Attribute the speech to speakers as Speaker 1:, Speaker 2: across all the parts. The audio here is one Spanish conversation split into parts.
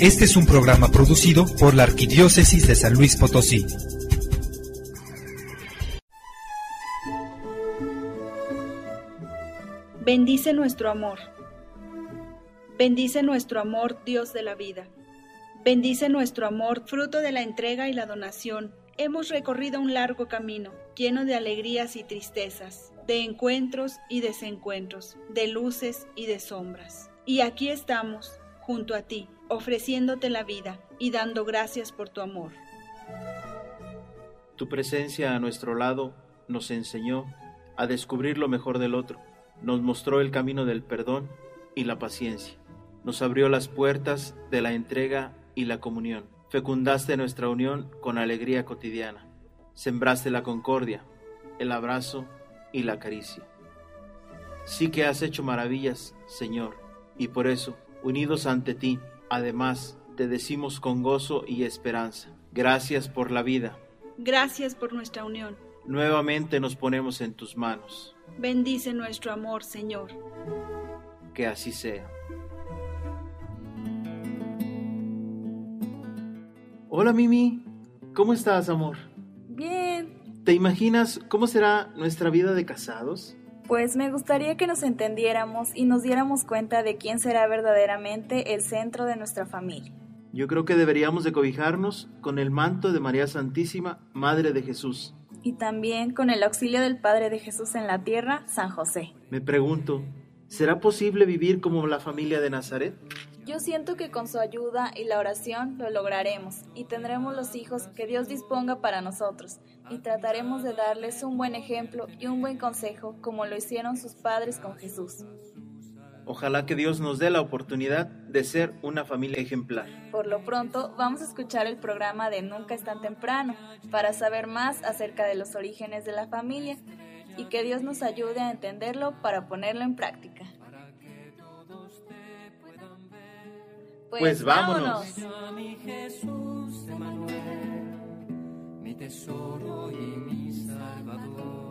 Speaker 1: Este es un programa producido por la Arquidiócesis de San Luis Potosí.
Speaker 2: Bendice nuestro amor. Bendice nuestro amor, Dios de la vida. Bendice nuestro amor, fruto de la entrega y la donación. Hemos recorrido un largo camino, lleno de alegrías y tristezas, de encuentros y desencuentros, de luces y de sombras. Y aquí estamos, junto a ti, ofreciéndote la vida y dando gracias por tu amor.
Speaker 3: Tu presencia a nuestro lado nos enseñó a descubrir lo mejor del otro, nos mostró el camino del perdón y la paciencia, nos abrió las puertas de la entrega y la comunión, fecundaste nuestra unión con alegría cotidiana, sembraste la concordia, el abrazo y la caricia. Sí que has hecho maravillas, Señor, y por eso, unidos ante ti, Además, te decimos con gozo y esperanza, gracias por la vida.
Speaker 2: Gracias por nuestra unión.
Speaker 3: Nuevamente nos ponemos en tus manos.
Speaker 2: Bendice nuestro amor, Señor.
Speaker 3: Que así sea. Hola Mimi, ¿cómo estás, amor?
Speaker 4: Bien.
Speaker 3: ¿Te imaginas cómo será nuestra vida de casados?
Speaker 4: Pues me gustaría que nos entendiéramos y nos diéramos cuenta de quién será verdaderamente el centro de nuestra familia.
Speaker 3: Yo creo que deberíamos de cobijarnos con el manto de María Santísima, Madre de Jesús.
Speaker 4: Y también con el auxilio del Padre de Jesús en la tierra, San José.
Speaker 3: Me pregunto, ¿será posible vivir como la familia de Nazaret?
Speaker 4: Yo siento que con su ayuda y la oración lo lograremos y tendremos los hijos que Dios disponga para nosotros y trataremos de darles un buen ejemplo y un buen consejo como lo hicieron sus padres con Jesús.
Speaker 3: Ojalá que Dios nos dé la oportunidad de ser una familia ejemplar.
Speaker 4: Por lo pronto, vamos a escuchar el programa de Nunca es tan temprano para saber más acerca de los orígenes de la familia y que Dios nos ayude a entenderlo para ponerlo en práctica.
Speaker 3: Pues, pues vámonos.
Speaker 5: mi tesoro y mi salvador.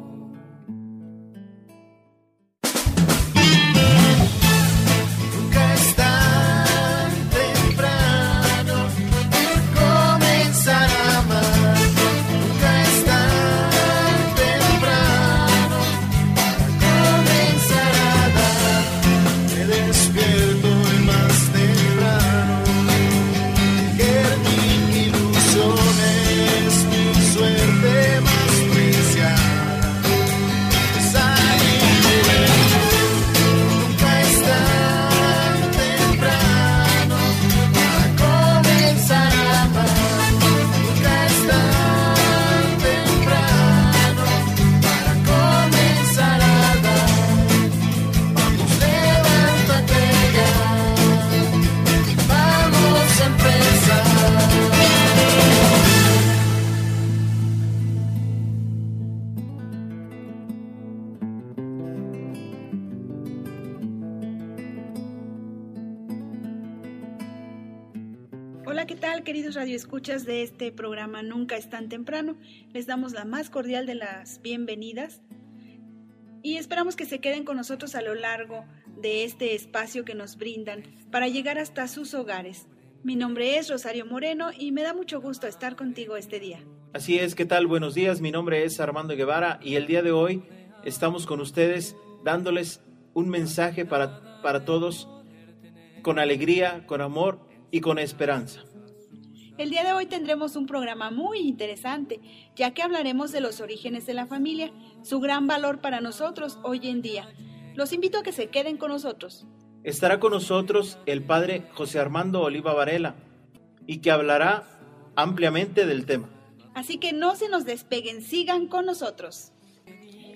Speaker 2: Escuchas de este programa Nunca es tan temprano. Les damos la más cordial de las bienvenidas y esperamos que se queden con nosotros a lo largo de este espacio que nos brindan para llegar hasta sus hogares. Mi nombre es Rosario Moreno y me da mucho gusto estar contigo este día.
Speaker 3: Así es, ¿qué tal? Buenos días, mi nombre es Armando Guevara y el día de hoy estamos con ustedes dándoles un mensaje para, para todos con alegría, con amor y con esperanza.
Speaker 2: El día de hoy tendremos un programa muy interesante, ya que hablaremos de los orígenes de la familia, su gran valor para nosotros hoy en día. Los invito a que se queden con nosotros.
Speaker 3: Estará con nosotros el padre José Armando Oliva Varela y que hablará ampliamente del tema.
Speaker 2: Así que no se nos despeguen, sigan con nosotros.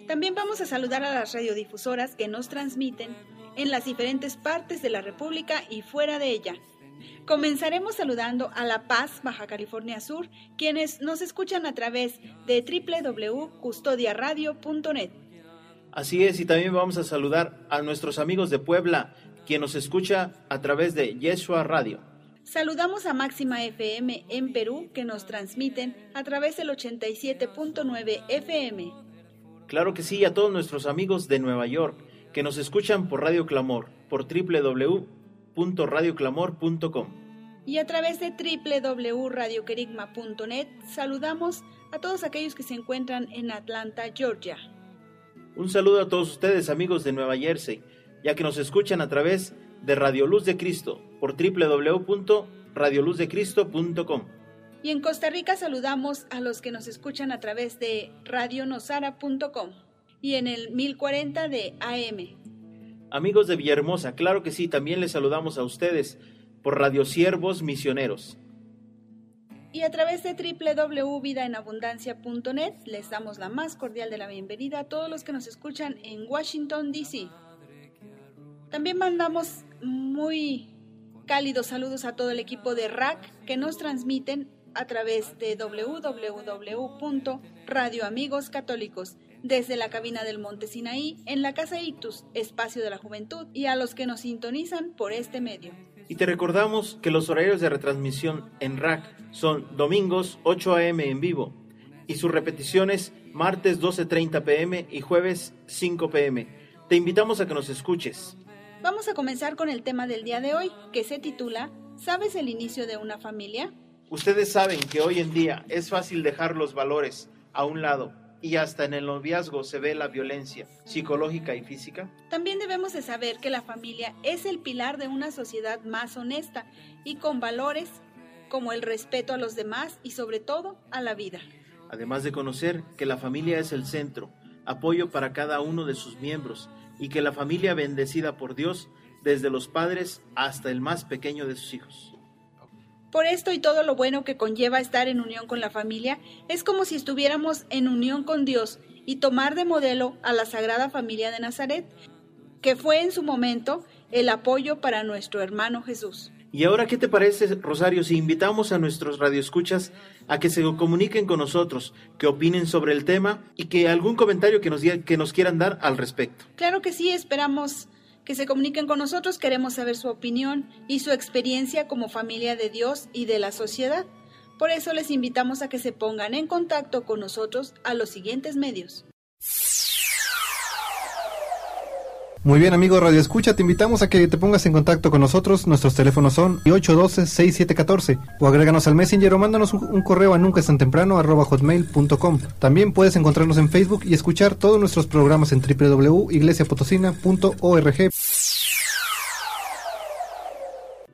Speaker 2: También vamos a saludar a las radiodifusoras que nos transmiten en las diferentes partes de la República y fuera de ella. Comenzaremos saludando a La Paz, Baja California Sur, quienes nos escuchan a través de www.custodiaradio.net.
Speaker 3: Así es, y también vamos a saludar a nuestros amigos de Puebla, quien nos escucha a través de Yeshua Radio.
Speaker 2: Saludamos a Máxima FM en Perú, que nos transmiten a través del 87.9 FM.
Speaker 3: Claro que sí, a todos nuestros amigos de Nueva York, que nos escuchan por Radio Clamor, por www
Speaker 2: Y a través de www.radioquerigma.net saludamos a todos aquellos que se encuentran en Atlanta, Georgia.
Speaker 3: Un saludo a todos ustedes, amigos de Nueva Jersey, ya que nos escuchan a través de Radio Luz de Cristo por www.radioluzdecristo.com.
Speaker 2: Y en Costa Rica saludamos a los que nos escuchan a través de radionosara.com y en el 1040 de AM.
Speaker 3: Amigos de Villahermosa, claro que sí, también les saludamos a ustedes por Radio Siervos Misioneros.
Speaker 2: Y a través de www.vidaenabundancia.net les damos la más cordial de la bienvenida a todos los que nos escuchan en Washington, D.C. También mandamos muy cálidos saludos a todo el equipo de RAC que nos transmiten a través de www.radioamigoscatólicos desde la cabina del Monte Sinaí en la Casa Ictus, Espacio de la Juventud, y a los que nos sintonizan por este medio.
Speaker 3: Y te recordamos que los horarios de retransmisión en RAC son domingos 8 a.m. en vivo y sus repeticiones martes 12.30 pm y jueves 5 pm. Te invitamos a que nos escuches.
Speaker 2: Vamos a comenzar con el tema del día de hoy, que se titula ¿Sabes el inicio de una familia?
Speaker 3: Ustedes saben que hoy en día es fácil dejar los valores a un lado y hasta en el noviazgo se ve la violencia psicológica y física?
Speaker 2: También debemos de saber que la familia es el pilar de una sociedad más honesta y con valores como el respeto a los demás y sobre todo a la vida.
Speaker 3: Además de conocer que la familia es el centro, apoyo para cada uno de sus miembros y que la familia bendecida por Dios desde los padres hasta el más pequeño de sus hijos.
Speaker 2: Por esto y todo lo bueno que conlleva estar en unión con la familia, es como si estuviéramos en unión con Dios y tomar de modelo a la Sagrada Familia de Nazaret, que fue en su momento el apoyo para nuestro hermano Jesús.
Speaker 3: Y ahora, ¿qué te parece, Rosario, si invitamos a nuestros radioescuchas a que se comuniquen con nosotros, que opinen sobre el tema y que algún comentario que nos, que nos quieran dar al respecto?
Speaker 2: Claro que sí, esperamos que se comuniquen con nosotros, queremos saber su opinión y su experiencia como familia de Dios y de la sociedad. Por eso les invitamos a que se pongan en contacto con nosotros a los siguientes medios.
Speaker 1: Muy bien, amigo Radio Escucha, te invitamos a que te pongas en contacto con nosotros. Nuestros teléfonos son 812-6714 o agréganos al Messenger o mándanos un, un correo a nunca tan temprano arroba hotmail.com. También puedes encontrarnos en Facebook y escuchar todos nuestros programas en www.iglesiapotosina.org.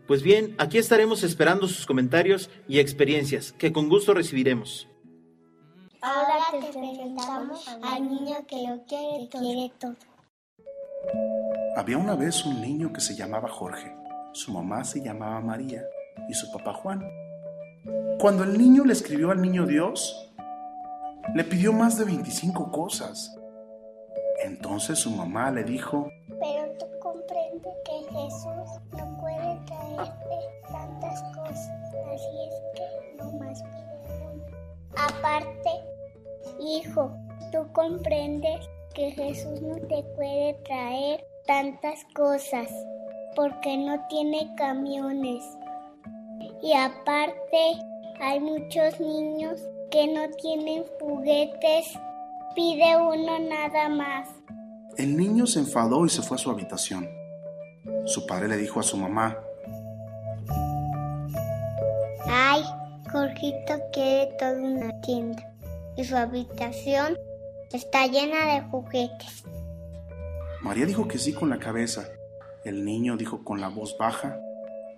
Speaker 3: Pues bien, aquí estaremos esperando sus comentarios y experiencias, que con gusto recibiremos.
Speaker 6: Ahora te presentamos al niño que lo quiere, quiere todo.
Speaker 7: Había una vez un niño que se llamaba Jorge, su mamá se llamaba María y su papá Juan. Cuando el niño le escribió al niño Dios, le pidió más de 25 cosas. Entonces su mamá le dijo,
Speaker 6: Pero tú comprendes que Jesús no puede traerte tantas cosas, así es que no más pide. Aparte, hijo, tú comprendes que Jesús no te puede traer tantas cosas porque no tiene camiones. Y aparte hay muchos niños que no tienen juguetes. Pide uno nada más.
Speaker 7: el niño se enfadó y se fue a su habitación. Su padre le dijo a su mamá,
Speaker 6: Ay, Jorgito quiere toda una tienda. Y su habitación está llena de juguetes.
Speaker 7: María dijo que sí con la cabeza. El niño dijo con la voz baja,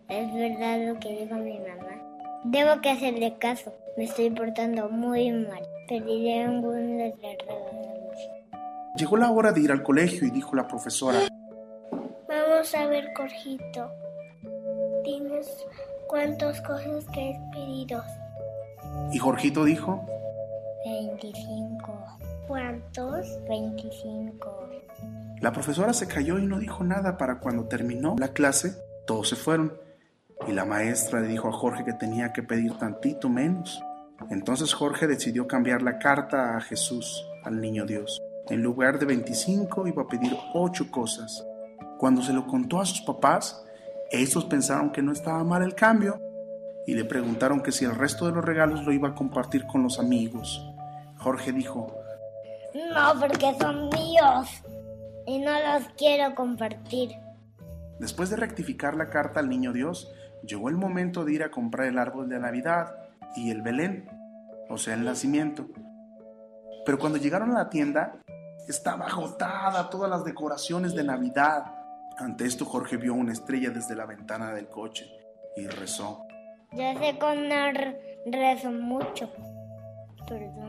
Speaker 6: Es verdad lo que dijo mi mamá. Debo que hacerle caso. Me estoy portando muy mal. Pediré algunos regalos.
Speaker 7: Llegó la hora de ir al colegio y dijo la profesora,
Speaker 6: Vamos a ver, Jorgito. Tienes cuántas cosas que has pedido.
Speaker 7: y Jorgito dijo,
Speaker 6: 25. ¿Cuántos? 25.
Speaker 7: La profesora se cayó y no dijo nada para cuando terminó la clase, todos se fueron. Y la maestra le dijo a Jorge que tenía que pedir tantito menos. Entonces Jorge decidió cambiar la carta a Jesús, al niño Dios. En lugar de 25 iba a pedir 8 cosas. Cuando se lo contó a sus papás, estos pensaron que no estaba mal el cambio y le preguntaron que si el resto de los regalos lo iba a compartir con los amigos. Jorge dijo,
Speaker 6: No, porque son míos. Y no los quiero compartir.
Speaker 7: Después de rectificar la carta al niño Dios, llegó el momento de ir a comprar el árbol de Navidad y el Belén, o sea, el nacimiento. Pero cuando llegaron a la tienda, estaba agotada todas las decoraciones de Navidad. Ante esto Jorge vio una estrella desde la ventana del coche y rezó.
Speaker 6: Ya sé con rezo mucho. Perdón,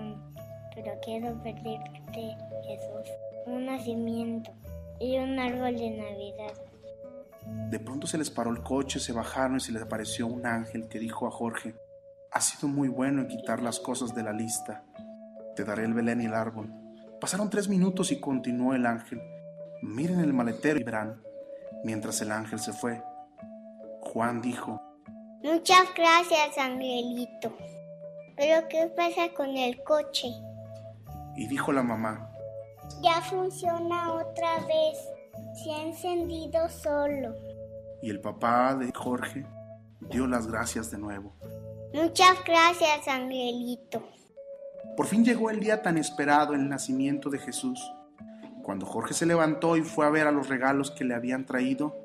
Speaker 6: pero quiero pedirte, Jesús, un nacimiento y un árbol de Navidad.
Speaker 7: De pronto se les paró el coche, se bajaron y se les apareció un ángel que dijo a Jorge, ha sido muy bueno en quitar las cosas de la lista. Te daré el Belén y el árbol. Pasaron tres minutos y continuó el ángel. Miren el maletero y verán. Mientras el ángel se fue, Juan dijo,
Speaker 6: Muchas gracias, Angelito. Pero ¿qué pasa con el coche?
Speaker 7: Y dijo la mamá,
Speaker 6: Ya funciona otra vez. Se ha encendido solo.
Speaker 7: y el papá de Jorge dio las gracias de nuevo.
Speaker 6: Muchas gracias, Angelito.
Speaker 7: Por fin llegó el día tan esperado, el nacimiento de Jesús. Cuando Jorge se levantó y fue a ver a los regalos que le habían traído,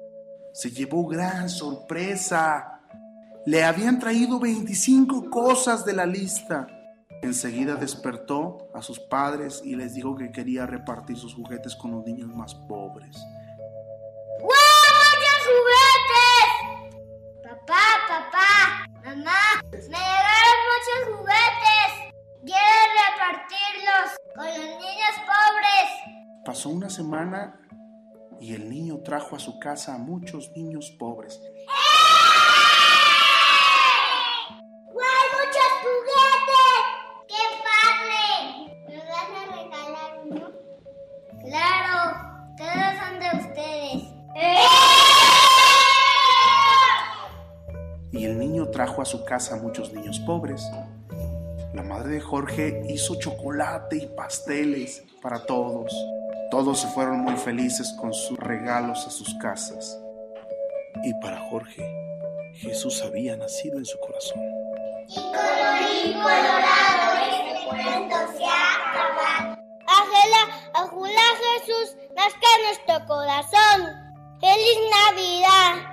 Speaker 7: se llevó gran sorpresa. Le habían traído 25 cosas de la lista. Enseguida despertó a sus padres y les dijo que quería repartir sus juguetes con los niños más pobres.
Speaker 6: ¡Muchos juguetes! Papá, papá, mamá, me llegaron muchos juguetes. Quiero repartirlos con los niños pobres.
Speaker 7: Pasó una semana y el niño trajo a su casa a muchos niños pobres.
Speaker 6: ¡Guay,
Speaker 7: trajo a su casa muchos niños pobres. La madre de Jorge hizo chocolate y pasteles para todos. Todos se fueron muy felices con sus regalos a sus casas. Y para Jorge, Jesús había nacido en su corazón.
Speaker 6: Y colorín colorado, este cuento se ha acabado. Ángela, ajula Jesús, nazca nuestro corazón. ¡Feliz Navidad!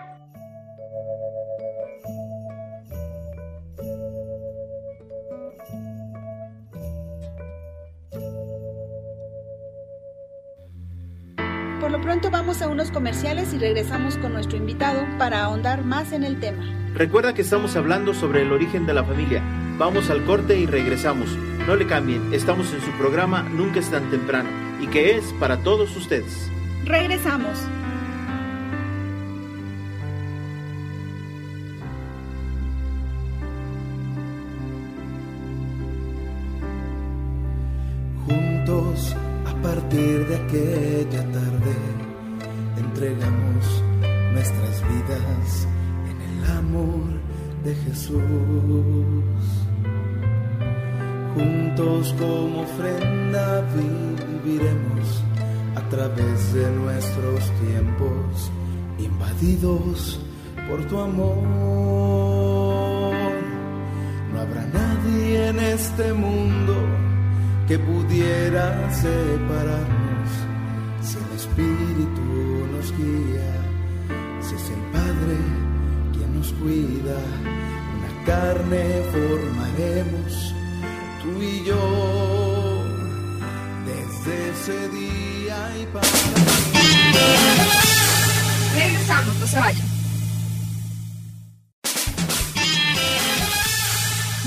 Speaker 2: Pronto vamos a unos comerciales y regresamos con nuestro invitado para ahondar más en el tema.
Speaker 3: Recuerda que estamos hablando sobre el origen de la familia. Vamos al corte y regresamos. No le cambien, estamos en su programa Nunca es tan temprano y que es para todos ustedes.
Speaker 2: Regresamos.
Speaker 8: Juntos a partir de aquella tarde entregamos nuestras vidas en el amor de Jesús. Juntos como ofrenda viviremos a través de nuestros tiempos invadidos por tu amor. No habrá nadie en este mundo que pudiera separarnos si el Espíritu nos guía, si es el Padre quien nos cuida, una carne formaremos tú y yo desde ese día y para
Speaker 9: Regresamos, no se vayan.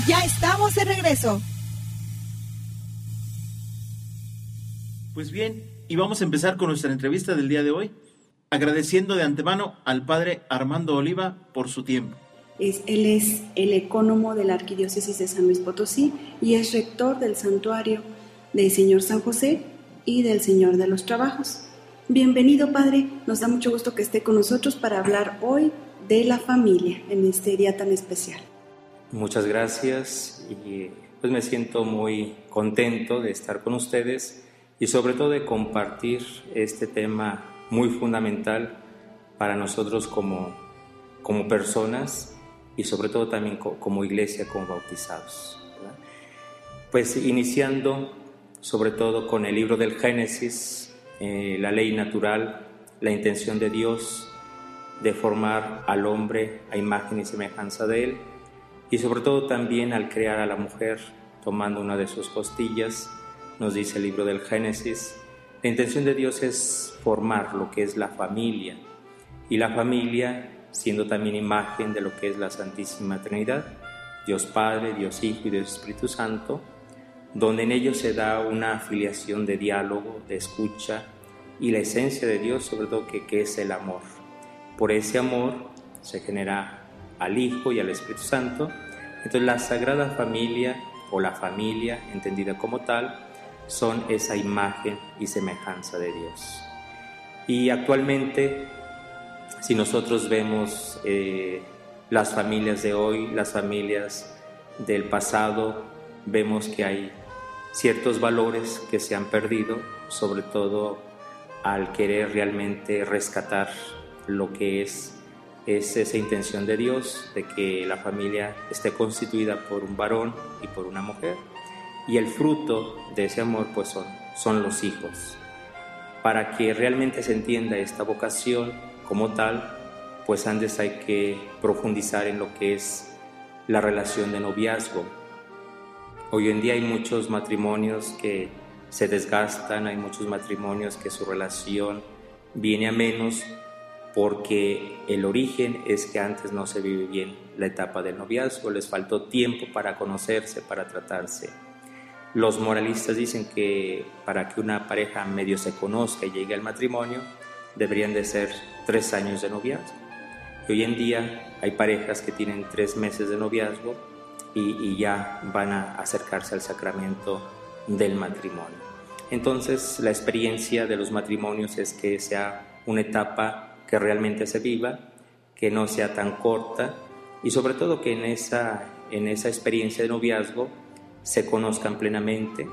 Speaker 9: Ya estamos de regreso.
Speaker 3: Pues bien, y vamos a empezar con nuestra entrevista del día de hoy, agradeciendo de antemano al padre Armando Oliva por su tiempo.
Speaker 10: Es- él es el ecónomo de la Arquidiócesis de San Luis Potosí y es rector del santuario del Señor San José y del Señor de los Trabajos. Bienvenido, Padre. Nos da mucho gusto que esté con nosotros para hablar hoy de la familia en este día tan especial.
Speaker 11: Muchas gracias y pues me siento muy contento de estar con ustedes y sobre todo de compartir este tema muy fundamental para nosotros como, como personas y sobre todo también co- como iglesia, como bautizados. Pues iniciando sobre todo con el libro del Génesis, eh, la ley natural, la intención de Dios de formar al hombre a imagen y semejanza de él, y sobre todo también al crear a la mujer tomando una de sus costillas, nos dice el libro del Génesis, la intención de Dios es formar lo que es la familia, y la familia siendo también imagen de lo que es la Santísima Trinidad, Dios Padre, Dios Hijo y Dios Espíritu Santo, donde en ellos se da una afiliación de diálogo, de escucha y la esencia de Dios, sobre todo que, que es el amor. Por ese amor se genera al Hijo y al Espíritu Santo. Entonces la Sagrada Familia o la familia, entendida como tal, son esa imagen y semejanza de Dios. Y actualmente, si nosotros vemos eh, las familias de hoy, las familias del pasado, vemos que hay ciertos valores que se han perdido, sobre todo al querer realmente rescatar lo que es, es esa intención de Dios, de que la familia esté constituida por un varón y por una mujer. Y el fruto de ese amor pues son, son los hijos. Para que realmente se entienda esta vocación como tal, pues antes hay que profundizar en lo que es la relación de noviazgo, Hoy en día hay muchos matrimonios que se desgastan, hay muchos matrimonios que su relación viene a menos porque el origen es que antes no se vive bien la etapa del noviazgo, les faltó tiempo para conocerse, para tratarse. Los moralistas dicen que para que una pareja medio se conozca y llegue al matrimonio, deberían de ser tres años de noviazgo. Y hoy en día hay parejas que tienen tres meses de noviazgo y, ya van a acercarse al sacramento del matrimonio. Entonces la experiencia de los matrimonios es que sea una etapa que realmente se viva, que no sea tan corta y sobre todo que en esa, en esa experiencia de noviazgo se conozcan plenamente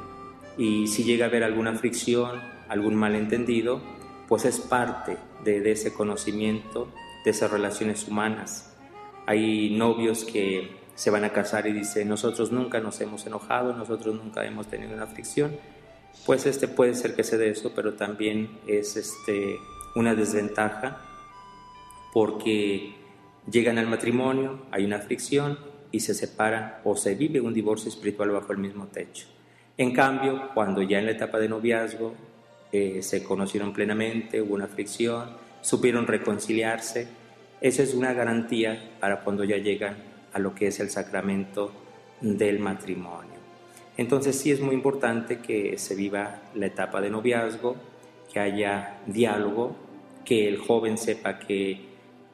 Speaker 11: y si llega a haber alguna fricción, algún malentendido, pues es parte de, de ese conocimiento, de esas relaciones humanas. Hay novios que se van a casar y dice, nosotros nunca nos hemos enojado, nosotros nunca hemos tenido una aflicción, pues este puede ser que se dé eso, pero también es este, una desventaja porque llegan al matrimonio, hay una aflicción y se separan o se vive un divorcio espiritual bajo el mismo techo. En cambio, cuando ya en la etapa de noviazgo eh, se conocieron plenamente, hubo una aflicción, supieron reconciliarse, esa es una garantía para cuando ya llegan a lo que es el sacramento del matrimonio. Entonces sí es muy importante que se viva la etapa de noviazgo, que haya diálogo, que el joven sepa que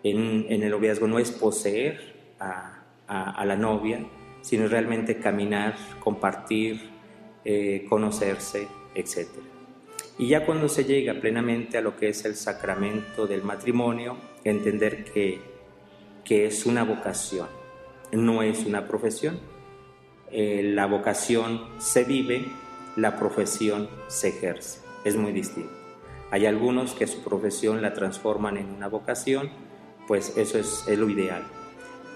Speaker 11: en, el noviazgo no es poseer a, la novia, sino realmente caminar, compartir, eh, conocerse, etc. Y ya cuando se llega plenamente a lo que es el sacramento del matrimonio, entender que, que es una vocación, no es una profesión. Eh, la vocación se vive, la profesión se ejerce. Es muy distinto. Hay algunos que su profesión la transforman en una vocación, pues eso es, lo ideal.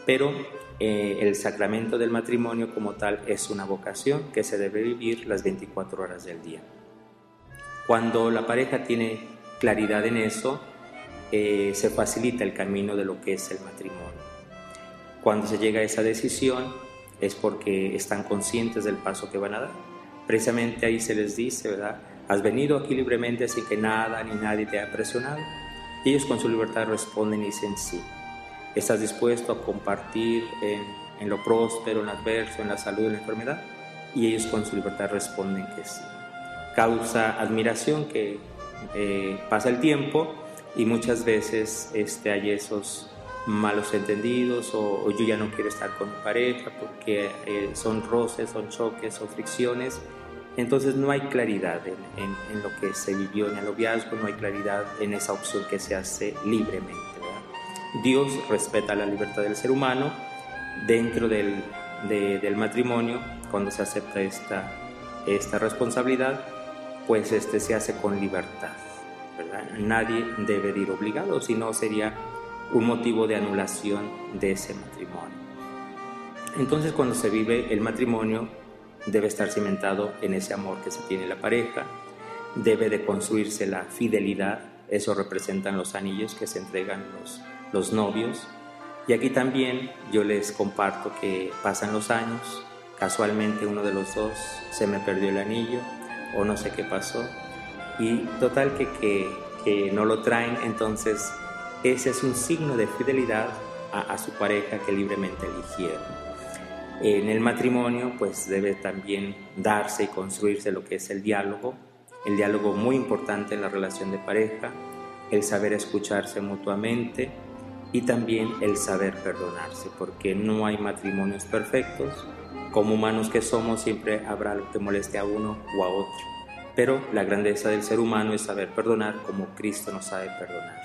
Speaker 11: Pero eh, el sacramento del matrimonio como tal es una vocación que se debe vivir las 24 horas del día. Cuando la pareja tiene claridad en eso, eh, se facilita el camino de lo que es el matrimonio. Cuando se llega a esa decisión es porque están conscientes del paso que van a dar. Precisamente ahí se les dice, ¿verdad? Has venido aquí libremente sin que nada ni nadie te haya presionado. Ellos con su libertad responden y dicen sí. ¿Estás dispuesto a compartir en, en lo próspero, en lo adverso, en la salud, en la enfermedad? Y ellos con su libertad responden que sí. Causa admiración que eh, pasa el tiempo y muchas veces este, hay esos malos entendidos o, yo ya no quiero estar con mi pareja porque eh, son roces, son choques, son fricciones. Entonces no hay claridad en, lo que se vivió en el noviazgo, no hay claridad en esa opción que se hace libremente. Dios respeta la libertad del ser humano dentro del, del matrimonio, cuando se acepta esta, esta responsabilidad, pues este se hace con libertad. Nadie debe ir obligado, si no sería un motivo de anulación de ese matrimonio. Entonces cuando se vive el matrimonio debe estar cimentado en ese amor que se tiene la pareja, debe de construirse la fidelidad, eso representan los anillos que se entregan los, los novios. Y aquí también yo les comparto que pasan los años, casualmente uno de los dos se me perdió el anillo o no sé qué pasó. Y total que, que, que no lo traen, entonces ese es un signo de fidelidad a, a su pareja que libremente eligieron. En el matrimonio pues debe también darse y construirse lo que es el diálogo, el diálogo muy importante en la relación de pareja, el saber escucharse mutuamente y también el saber perdonarse, porque no hay matrimonios perfectos, como humanos que somos siempre habrá lo que moleste a uno o a otro, pero la grandeza del ser humano es saber perdonar como Cristo nos sabe perdonar.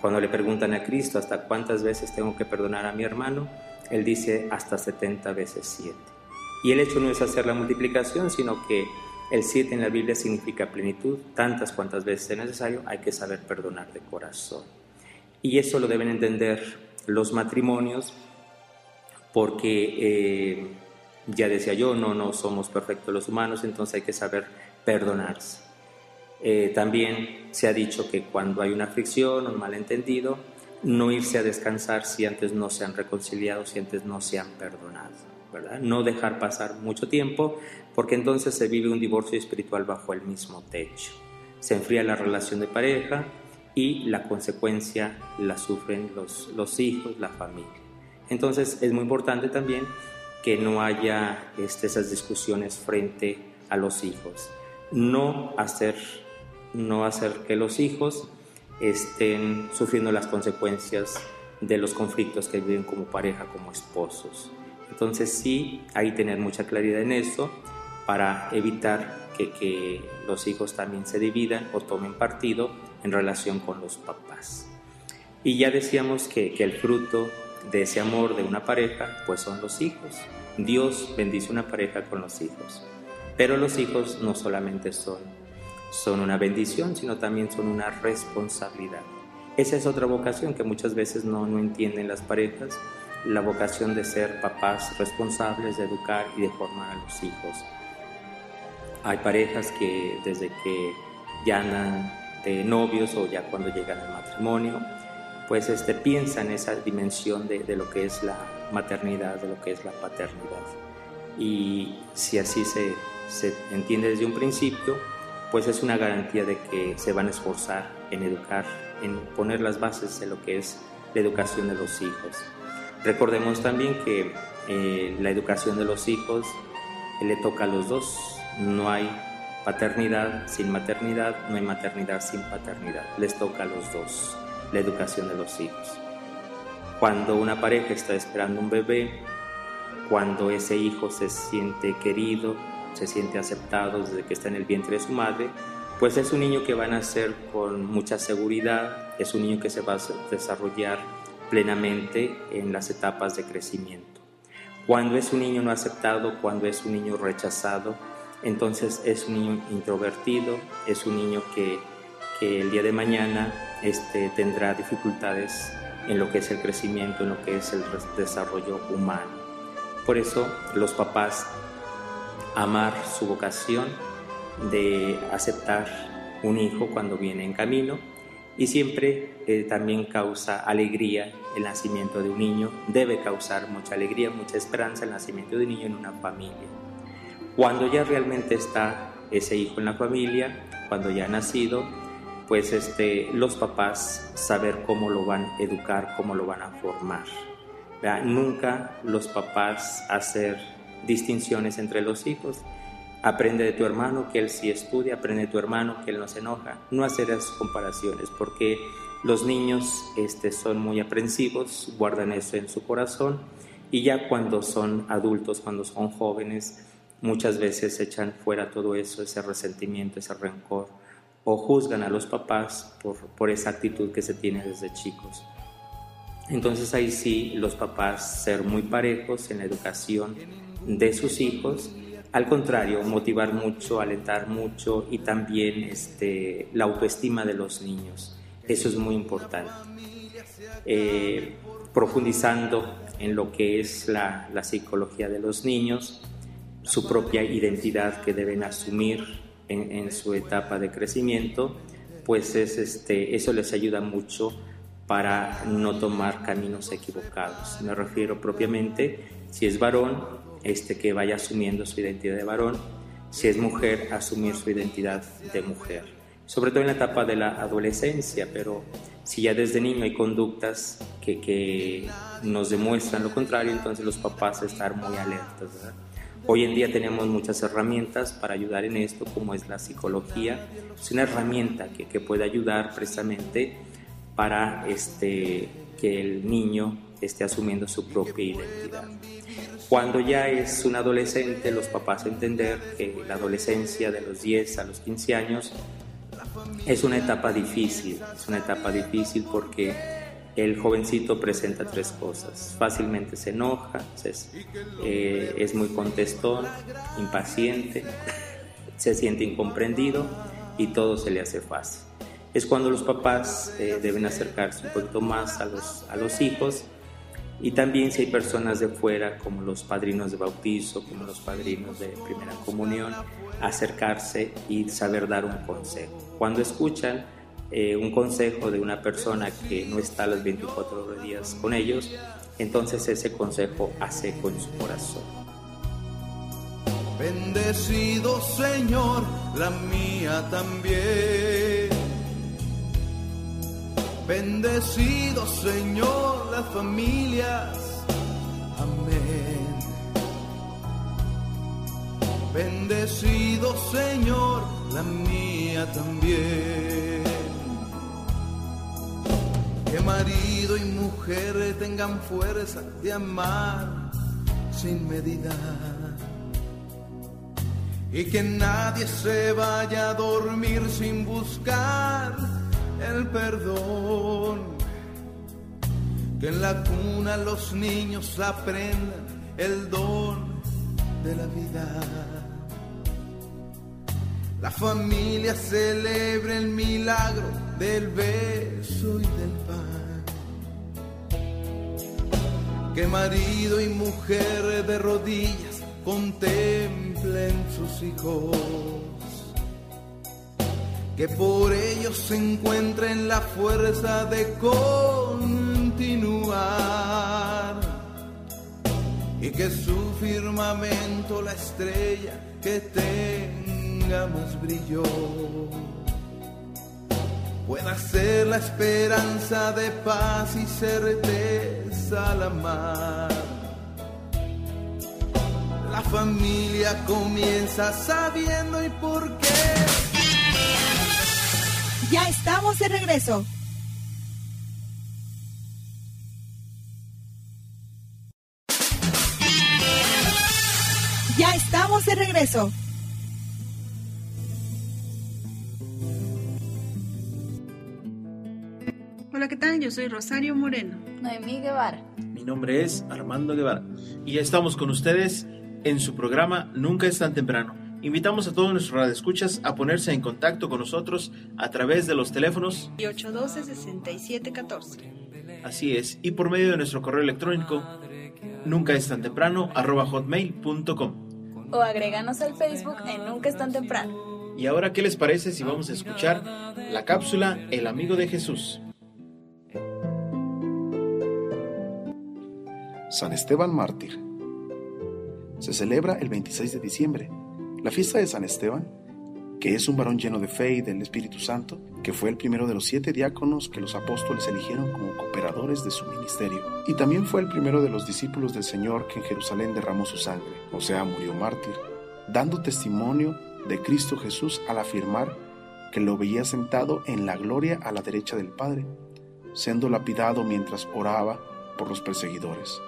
Speaker 11: Cuando le preguntan a Cristo hasta cuántas veces tengo que perdonar a mi hermano, él dice hasta 70 veces 7. Y el hecho no es hacer la multiplicación, sino que el 7 en la Biblia significa plenitud, tantas cuantas veces es necesario, hay que saber perdonar de corazón. Y eso lo deben entender los matrimonios, porque eh, ya decía yo, no, no somos perfectos los humanos, entonces hay que saber perdonarse. Eh, también se ha dicho que cuando hay una fricción o un malentendido, no irse a descansar si antes no se han reconciliado, si antes no se han perdonado, ¿verdad? No dejar pasar mucho tiempo, porque entonces se vive un divorcio espiritual bajo el mismo techo. Se enfría la relación de pareja y la consecuencia la sufren los, los hijos, la familia. Entonces es muy importante también que no haya este, esas discusiones frente a los hijos. No hacer, no hacer que los hijos estén sufriendo las consecuencias de los conflictos que viven como pareja, como esposos. Entonces sí, hay tener mucha claridad en eso para evitar que, que, los hijos también se dividan o tomen partido en relación con los papás. Y ya decíamos que, que el fruto de ese amor de una pareja, pues son los hijos. Dios bendice una pareja con los hijos. Pero los hijos no solamente son son una bendición, sino también son una responsabilidad. Esa es otra vocación que muchas veces no, no entienden las parejas, la vocación de ser papás responsables, de educar y de formar a los hijos. Hay parejas que desde que ya de novios o ya cuando llegan al matrimonio, pues este, piensan esa dimensión de, de lo que es la maternidad, de lo que es la paternidad. Y si así se, se entiende desde un principio, pues es una garantía de que se van a esforzar en educar, en poner las bases de lo que es la educación de los hijos. Recordemos también que eh, la educación de los hijos le toca a los dos. No hay paternidad sin maternidad, no hay maternidad sin paternidad. Les toca a los dos la educación de los hijos. Cuando una pareja está esperando un bebé, cuando ese hijo se siente querido, se siente aceptado desde que está en el vientre de su madre, pues es un niño que va a nacer con mucha seguridad, es un niño que se va a desarrollar plenamente en las etapas de crecimiento. Cuando es un niño no aceptado, cuando es un niño rechazado, entonces es un niño introvertido, es un niño que, el día de mañana este, tendrá dificultades en lo que es el crecimiento, en lo que es el desarrollo humano. Por eso los papás amar su vocación, de aceptar un hijo cuando viene en camino y siempre eh, también causa alegría el nacimiento de un niño, debe causar mucha alegría, mucha esperanza el nacimiento de un niño en una familia. Cuando ya realmente está ese hijo en la familia, cuando ya ha nacido, pues este, los papás saber cómo lo van a educar, cómo lo van a formar. Nunca los papás hacer distinciones entre los hijos. Aprende de tu hermano que él sí estudia, aprende de tu hermano que él no se enoja. No hacer esas comparaciones porque los niños este, son muy aprensivos, guardan eso en su corazón y ya cuando son adultos, cuando son jóvenes, muchas veces echan fuera todo eso, ese resentimiento, ese rencor o juzgan a los papás por, por esa actitud que se tiene desde chicos. Entonces ahí sí los papás ser muy parejos en la educación de sus hijos, al contrario, motivar mucho, alentar mucho y también este, la autoestima de los niños. Eso es muy importante. Eh, profundizando en lo que es la, psicología de los niños, su propia identidad que deben asumir en, su etapa de crecimiento, pues es, este, eso les ayuda mucho para no tomar caminos equivocados. Me refiero propiamente, si es varón, este que vaya asumiendo su identidad de varón, si es mujer, asumir su identidad de mujer, sobre todo en la etapa de la adolescencia, pero si ya desde niño hay conductas que, que nos demuestran lo contrario, entonces los papás estar muy alertas. Hoy en día tenemos muchas herramientas para ayudar en esto, como es la psicología. Es una herramienta que, que puede ayudar precisamente para este, que el niño esté asumiendo su propia identidad. Cuando ya es un adolescente, los papás entender que la adolescencia de los 10 a los 15 años es una etapa difícil, es una etapa difícil porque el jovencito presenta tres cosas. Fácilmente se enoja, es, eh, es muy contestón, impaciente, se siente incomprendido y todo se le hace fácil. Es cuando los papás eh, deben acercarse un poquito más a los, a los hijos y también si hay personas de fuera como los padrinos de bautizo, como los padrinos de primera comunión, acercarse y saber dar un consejo. Cuando escuchan eh, un consejo de una persona que no está las 24 días con ellos, entonces ese consejo hace con su corazón.
Speaker 8: Bendecido Señor, la mía también. Bendecido Señor, las familias. Amén. Bendecido Señor, la mía también. Que marido y mujer tengan fuerza de amar sin medida. Y que nadie se vaya a dormir sin buscar el perdón. Que en la cuna los niños aprendan el don de la vida. La familia celebre el milagro del beso y del pan. Que marido y mujer de rodillas contemplen sus hijos. Que por ellos se encuentren la fuerza de continuar. Y que su firmamento la estrella que tenga más brillo pueda ser la esperanza de paz y certeza al amar. La familia comienza sabiendo y por qué.
Speaker 9: Ya estamos de regreso. Ya estamos de regreso.
Speaker 2: Tal? Yo soy Rosario Moreno.
Speaker 4: Noemí Guevara.
Speaker 3: Mi nombre es Armando Guevara y ya estamos con ustedes en su programa Nunca es tan temprano. Invitamos a todos nuestros radioescuchas a ponerse en contacto con nosotros a través de los teléfonos
Speaker 2: Y 812-6714.
Speaker 3: Así es, y por medio de nuestro correo electrónico nunca es tan temprano arroba hotmail.com.
Speaker 4: O agréganos al Facebook en Nunca es tan temprano.
Speaker 3: Y ahora, ¿qué les parece si vamos a escuchar la cápsula El amigo de Jesús?
Speaker 7: San Esteban Mártir. Se celebra el 26 de diciembre. La fiesta de San Esteban, que es un varón lleno de fe y del Espíritu Santo, que fue el primero de los siete diáconos que los apóstoles eligieron como cooperadores de su ministerio, y también fue el primero de los discípulos del Señor que en Jerusalén derramó su sangre, o sea, murió mártir, dando testimonio de Cristo Jesús al afirmar que lo veía sentado en la gloria a la derecha del Padre, siendo lapidado mientras oraba por los perseguidores.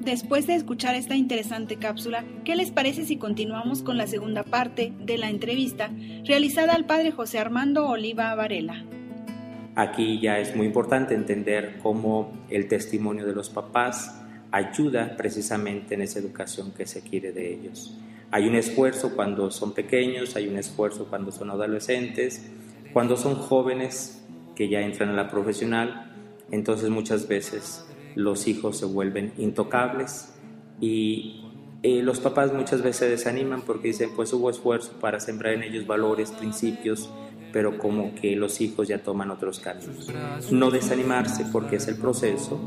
Speaker 2: Después de escuchar esta interesante cápsula, ¿qué les parece si continuamos con la segunda parte de la entrevista realizada al padre José Armando Oliva Varela?
Speaker 11: Aquí ya es muy importante entender cómo el testimonio de los papás ayuda precisamente en esa educación que se quiere de ellos. Hay un esfuerzo cuando son pequeños, hay un esfuerzo cuando son adolescentes, cuando son jóvenes que ya entran a la profesional, entonces muchas veces los hijos se vuelven intocables y eh, los papás muchas veces se desaniman porque dicen pues hubo esfuerzo para sembrar en ellos valores, principios, pero como que los hijos ya toman otros caminos. No desanimarse porque es el proceso,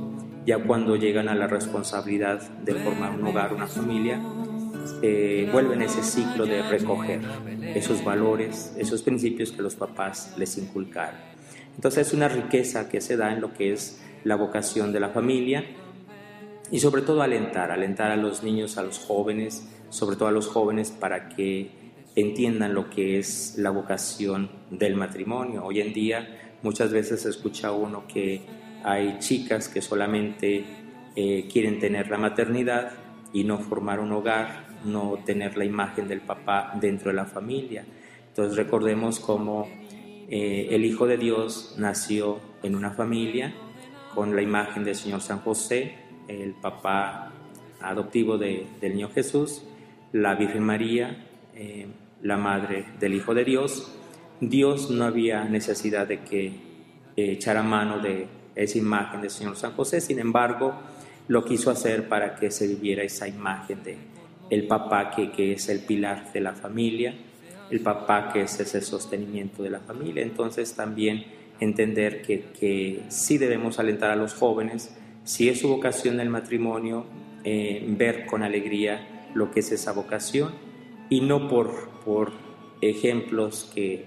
Speaker 11: ya cuando llegan a la responsabilidad de formar un hogar, una familia, eh, vuelven ese ciclo de recoger esos valores, esos principios que los papás les inculcaron. Entonces es una riqueza que se da en lo que es la vocación de la familia y sobre todo alentar, alentar a los niños, a los jóvenes, sobre todo a los jóvenes para que entiendan lo que es la vocación del matrimonio. Hoy en día muchas veces escucha uno que hay chicas que solamente eh, quieren tener la maternidad y no formar un hogar, no tener la imagen del papá dentro de la familia. Entonces recordemos cómo eh, el Hijo de Dios nació en una familia con la imagen del Señor San José, el papá adoptivo del niño Jesús, la Virgen María, eh, la madre del Hijo de Dios. Dios no había necesidad de que eh, echara mano de esa imagen del Señor San José, sin embargo, lo quiso hacer para que se viviera esa imagen de el papá que, que es el pilar de la familia, el papá que es ese sostenimiento de la familia. Entonces también entender que, que sí debemos alentar a los jóvenes, si es su vocación el matrimonio, eh, ver con alegría lo que es esa vocación y no por, por ejemplos que,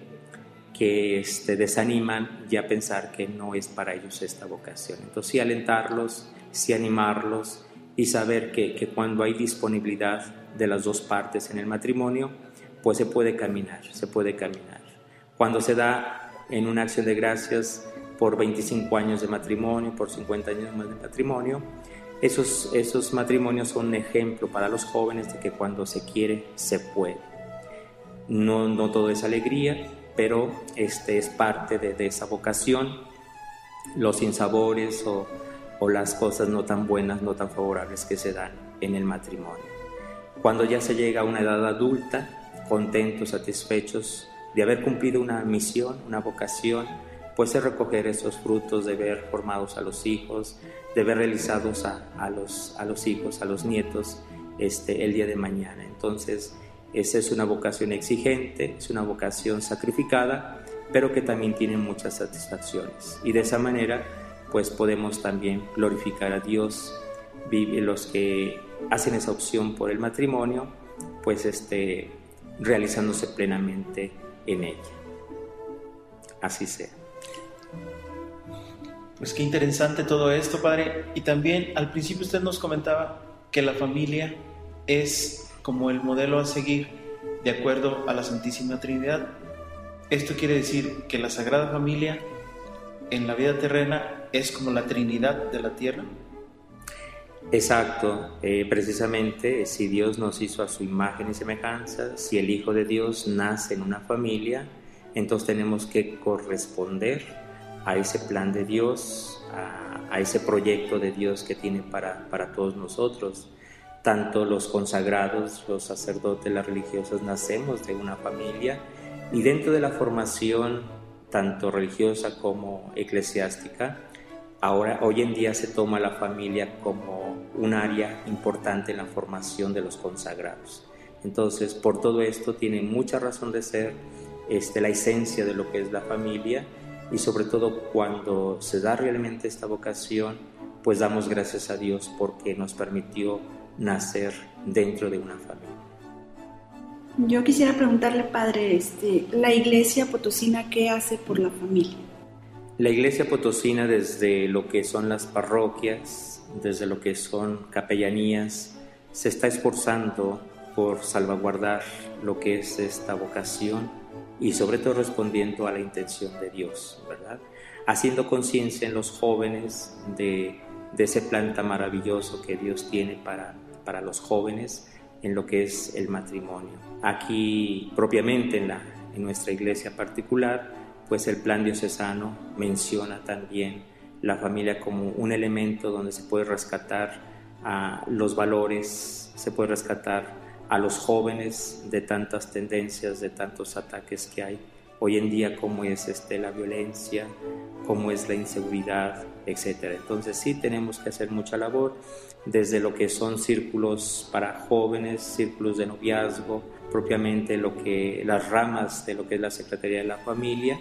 Speaker 11: que este, desaniman ya pensar que no es para ellos esta vocación. Entonces sí alentarlos, sí animarlos y saber que, que cuando hay disponibilidad de las dos partes en el matrimonio, pues se puede caminar, se puede caminar. Cuando se da en una acción de gracias por 25 años de matrimonio, por 50 años más de matrimonio, esos, esos matrimonios son un ejemplo para los jóvenes de que cuando se quiere, se puede. No, no todo es alegría, pero este es parte de, esa vocación, los sinsabores o, o las cosas no tan buenas, no tan favorables que se dan en el matrimonio. Cuando ya se llega a una edad adulta, contentos, satisfechos de haber cumplido una misión, una vocación, pues es recoger esos frutos de ver formados a los hijos, de ver realizados a, a, los, a los hijos, a los nietos este, el día de mañana. Entonces, esa es una vocación exigente, es una vocación sacrificada, pero que también tiene muchas satisfacciones. Y de esa manera, pues podemos también glorificar a Dios. Los que hacen esa opción por el matrimonio, pues este, realizándose plenamente en ella. Así sea.
Speaker 3: Pues qué interesante todo esto, Padre. Y también al principio usted nos comentaba que la familia es como el modelo a seguir de acuerdo a la Santísima Trinidad. Esto quiere decir que la Sagrada Familia en la vida terrena es como la Trinidad de la tierra.
Speaker 11: Exacto, eh, precisamente si Dios nos hizo a su imagen y semejanza, si el Hijo de Dios nace en una familia, entonces tenemos que corresponder a ese plan de Dios, a, a ese proyecto de Dios que tiene para, para todos nosotros. Tanto los consagrados, los sacerdotes, las religiosas, nacemos de una familia y dentro de la formación, tanto religiosa como eclesiástica, Ahora, hoy en día se toma la familia como un área importante en la formación de los consagrados. Entonces, por todo esto tiene mucha razón de ser este, la esencia de lo que es la familia y sobre todo cuando se da realmente esta vocación, pues damos gracias a Dios porque nos permitió nacer dentro de una familia.
Speaker 10: Yo quisiera preguntarle, padre, este, la iglesia potosina, ¿qué hace por la familia?
Speaker 11: La iglesia potosina desde lo que son las parroquias, desde lo que son capellanías, se está esforzando por salvaguardar lo que es esta vocación y sobre todo respondiendo a la intención de Dios, ¿verdad? Haciendo conciencia en los jóvenes de, de, ese plan tan maravilloso que Dios tiene para, para los jóvenes en lo que es el matrimonio. Aquí propiamente en, la, en nuestra iglesia particular, pues el plan diocesano menciona también la familia como un elemento donde se puede rescatar a los valores, se puede rescatar a los jóvenes de tantas tendencias, de tantos ataques que hay hoy en día cómo es este, la violencia, cómo es la inseguridad, etc. Entonces sí tenemos que hacer mucha labor desde lo que son círculos para jóvenes, círculos de noviazgo, propiamente lo que las ramas de lo que es la Secretaría de la Familia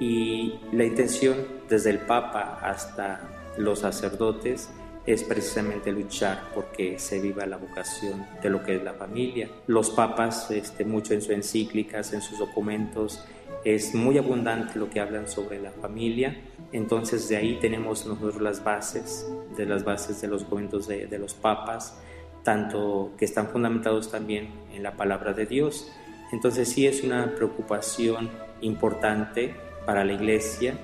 Speaker 11: y la intención desde el Papa hasta los sacerdotes es precisamente luchar porque se viva la vocación de lo que es la familia. Los papas, este, mucho en sus encíclicas, en sus documentos, es muy abundante lo que hablan sobre la familia. Entonces de ahí tenemos nosotros las bases, de las bases de los documentos de, de los papas, tanto que están fundamentados también en la palabra de Dios. Entonces sí es una preocupación importante para la iglesia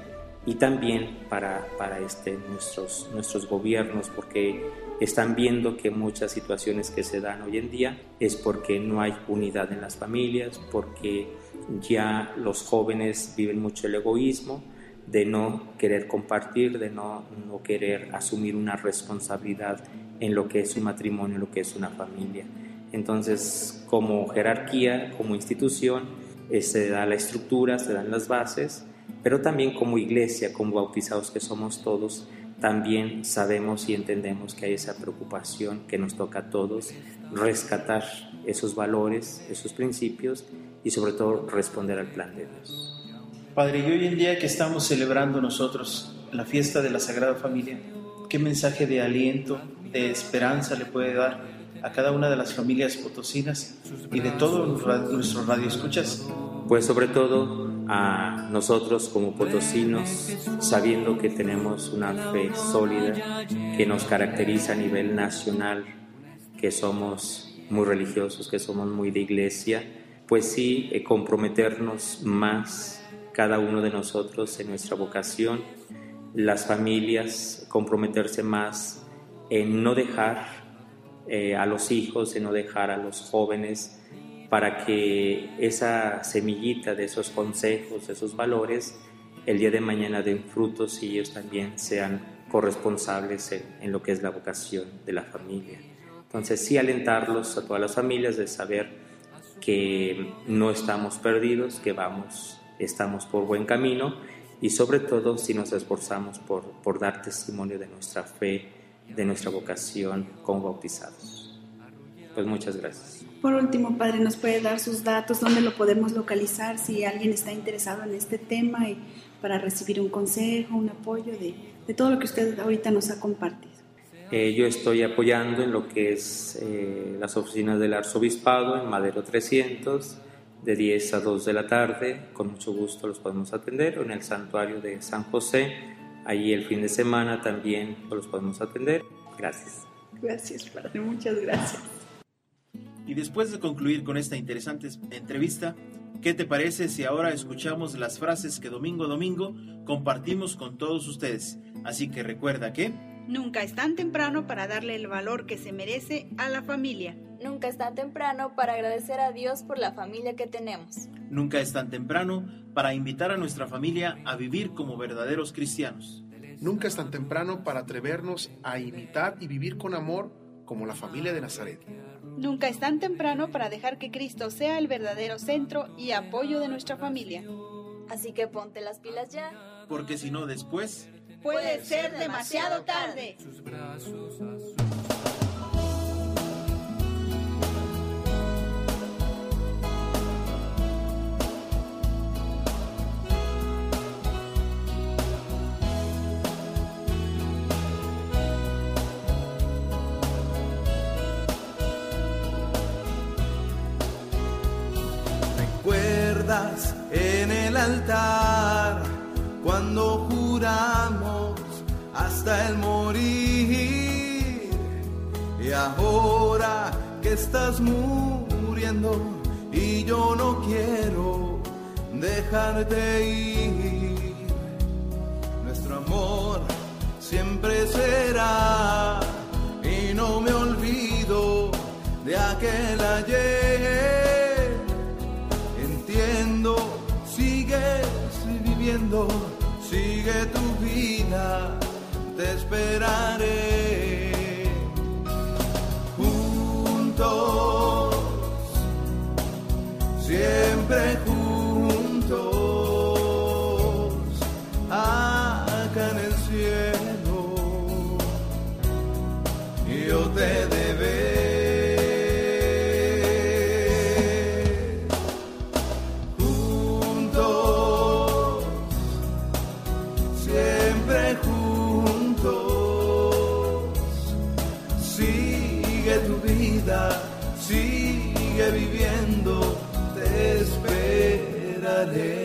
Speaker 11: y también para, para este, nuestros, nuestros gobiernos, porque están viendo que muchas situaciones que se dan hoy en día es porque no hay unidad en las familias, porque ya los jóvenes viven mucho el egoísmo de no querer compartir, de no, no querer asumir una responsabilidad en lo que es un matrimonio, en lo que es una familia. Entonces, como jerarquía, como institución, eh, se da la estructura, se dan las bases, pero también como iglesia, como bautizados que somos todos, también sabemos y entendemos que hay esa preocupación que nos toca a todos, rescatar esos valores, esos principios y sobre todo responder al plan de Dios.
Speaker 3: Padre, y hoy en día que estamos celebrando nosotros la fiesta de la Sagrada Familia, ¿qué mensaje de aliento, de esperanza le puede dar a cada una de las familias potosinas y de todos nuestros radioescuchas?
Speaker 11: Pues sobre todo a nosotros como potosinos, sabiendo que tenemos una fe sólida que nos caracteriza a nivel nacional, que somos muy religiosos, que somos muy de iglesia, pues sí, eh, comprometernos más cada uno de nosotros en nuestra vocación, las familias, comprometerse más en no dejar eh, a los hijos, en no dejar a los jóvenes, para que esa semillita de esos consejos, de esos valores, el día de mañana den frutos y ellos también sean corresponsables en, en, lo que es la vocación de la familia. Entonces sí alentarlos a todas las familias de saber que no estamos perdidos, que vamos, estamos por buen camino y sobre todo si nos esforzamos por, por dar testimonio de nuestra fe, de nuestra vocación como bautizados. Pues muchas gracias.
Speaker 10: Por último, Padre, ¿nos puede dar sus datos? ¿Dónde lo podemos localizar si alguien está interesado en este tema y para recibir un consejo, un apoyo de, de todo lo que usted ahorita nos ha compartido?
Speaker 11: Eh, yo estoy apoyando en lo que es eh, las oficinas del Arzobispado en Madero 300, de 10 a 2 de la tarde. Con mucho gusto los podemos atender. O en el santuario de San José, allí el fin de semana también los podemos atender. Gracias.
Speaker 10: Gracias, Padre. Muchas gracias.
Speaker 3: Y después de concluir con esta interesante entrevista, ¿qué te parece si ahora escuchamos las frases que domingo a domingo compartimos con todos ustedes? Así que recuerda que...
Speaker 2: Nunca es tan temprano para darle el valor que se merece a la familia.
Speaker 4: Nunca es tan temprano para agradecer a Dios por la familia que tenemos.
Speaker 3: Nunca es tan temprano para invitar a nuestra familia a vivir como verdaderos cristianos.
Speaker 7: Nunca es tan temprano para atrevernos a imitar y vivir con amor como la familia de Nazaret.
Speaker 2: Nunca es tan temprano para dejar que Cristo sea el verdadero centro y apoyo de nuestra familia.
Speaker 4: Así que ponte las pilas ya.
Speaker 3: Porque si no después...
Speaker 2: Puede ser demasiado tarde.
Speaker 8: ¿Recuerdas cuando juramos hasta el morir? Y ahora que estás muriendo y yo no quiero dejarte ir, nuestro amor siempre será y no me olvido de aquel ayer. Sigue tu vida, te esperaré. Juntos, siempre juntos. Esperaré.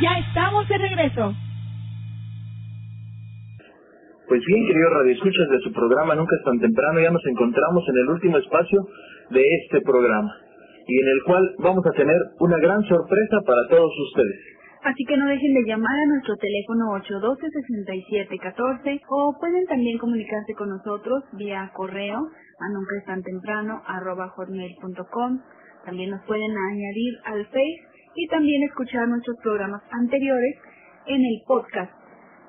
Speaker 2: Ya estamos de regreso.
Speaker 12: Pues bien, queridos radioescuchas de su programa Nunca es tan temprano, ya nos encontramos en el último espacio de este programa y en el cual vamos a tener una gran sorpresa para todos ustedes.
Speaker 9: Así que no dejen de llamar a nuestro teléfono 812-6714 o pueden también comunicarse con nosotros vía correo a nunca es tan temprano arroba hotmail.com. También nos pueden añadir al Face y también escuchar nuestros programas anteriores en el podcast.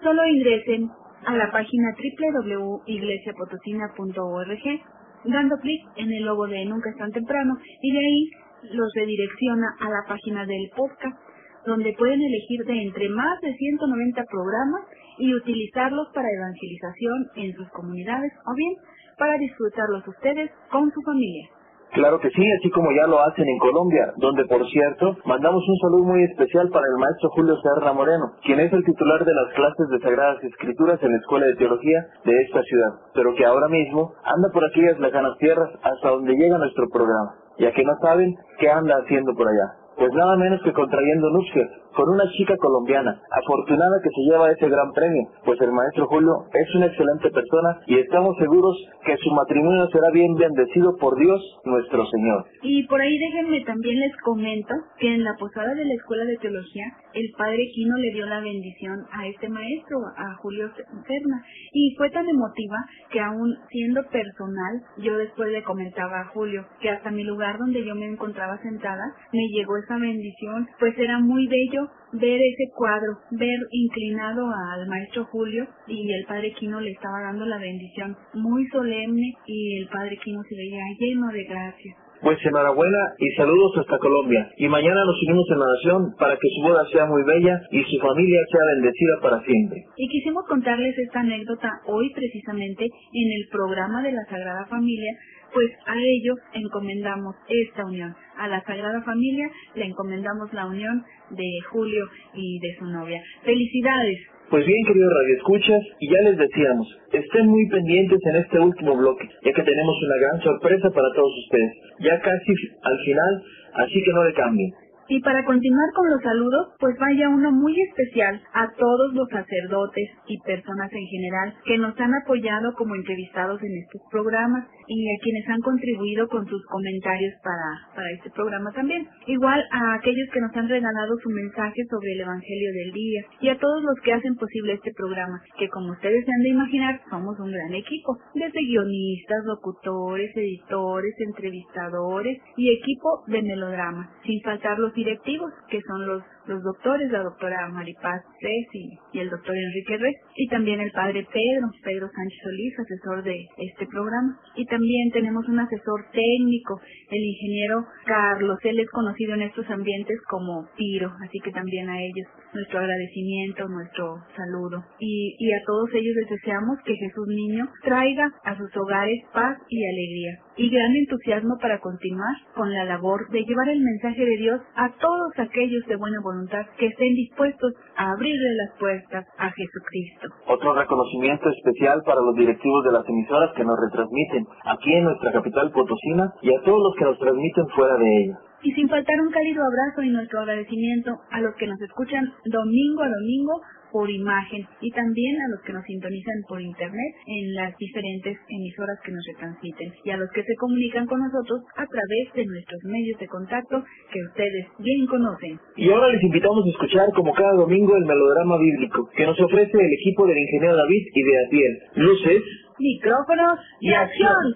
Speaker 9: Solo ingresen a la página www.iglesiapotosina.org dando clic en el logo de Nunca es tan temprano y de ahí los redirecciona a la página del podcast donde pueden elegir de entre más de 190 programas y utilizarlos para evangelización en sus comunidades o bien para disfrutarlos ustedes con su familia.
Speaker 12: Claro que sí, así como ya lo hacen en Colombia, donde por cierto mandamos un saludo muy especial para el maestro Julio Serra Moreno, quien es el titular de las clases de Sagradas Escrituras en la Escuela de Teología de esta ciudad, pero que ahora mismo anda por aquellas lejanas tierras hasta donde llega nuestro programa, ya que no saben qué anda haciendo por allá. Pues nada menos que contrayendo nupcias con una chica colombiana, afortunada que se lleva ese gran premio, pues el maestro Julio es una excelente persona y estamos seguros que su matrimonio será bien bendecido por Dios nuestro Señor.
Speaker 9: Y por ahí déjenme también les comento que en la posada de la Escuela de Teología, el padre Quino le dio la bendición a este maestro, a Julio Serna, y fue tan emotiva que aún siendo personal, yo después le comentaba a Julio que hasta mi lugar donde yo me encontraba sentada, me llegó esa bendición, pues era muy bello ver ese cuadro, ver inclinado al maestro Julio y el padre Quino le estaba dando la bendición muy solemne y el padre Quino se veía lleno de gracia.
Speaker 12: Pues enhorabuena y saludos hasta Colombia. Y mañana nos unimos en la nación para que su boda sea muy bella y su familia sea bendecida para siempre.
Speaker 9: Y quisimos contarles esta anécdota hoy precisamente en el programa de la Sagrada Familia, pues a ellos encomendamos esta unión. A la Sagrada Familia le encomendamos la unión de Julio y de su novia. ¡Felicidades!
Speaker 12: Pues bien, queridos radioescuchas, y ya les decíamos, estén muy pendientes en este último bloque, ya que tenemos una gran sorpresa para todos ustedes. Ya casi al final, así que no le cambien.
Speaker 9: Y para continuar con los saludos, pues vaya uno muy especial a todos los sacerdotes y personas en general que nos han apoyado como entrevistados en estos programas. Y a quienes han contribuido con sus comentarios para, para este programa también. Igual a aquellos que nos han regalado su mensaje sobre el Evangelio del día y a todos los que hacen posible este programa, que como ustedes se han de imaginar, somos un gran equipo, desde guionistas, locutores, editores, entrevistadores y equipo de melodrama, sin faltar los directivos, que son los los doctores, la doctora Maripaz Cés y, el doctor Enrique Rey, y también el padre Pedro, Pedro Sánchez Solís, asesor de este programa. Y también tenemos un asesor técnico, el ingeniero Carlos, él es conocido en estos ambientes como Piro, así que también a ellos nuestro agradecimiento, nuestro saludo. Y, y a todos ellos les deseamos que Jesús Niño traiga a sus hogares paz y alegría y gran entusiasmo para continuar con la labor de llevar el mensaje de Dios a todos aquellos de buena voluntad que estén dispuestos a abrirle las puertas a Jesucristo.
Speaker 12: Otro reconocimiento especial para los directivos de las emisoras que nos retransmiten aquí en nuestra capital Potosina y a todos los que nos transmiten fuera de ella.
Speaker 9: Y sin faltar un cálido abrazo y nuestro agradecimiento a los que nos escuchan domingo a domingo por imagen y también a los que nos sintonizan por internet en las diferentes emisoras que nos retransmiten y a los que se comunican con nosotros a través de nuestros medios de contacto que ustedes bien conocen.
Speaker 12: Y ahora les invitamos a escuchar como cada domingo el melodrama bíblico que nos ofrece el equipo del ingeniero David y de Atiel. Luces,
Speaker 9: micrófonos y acción.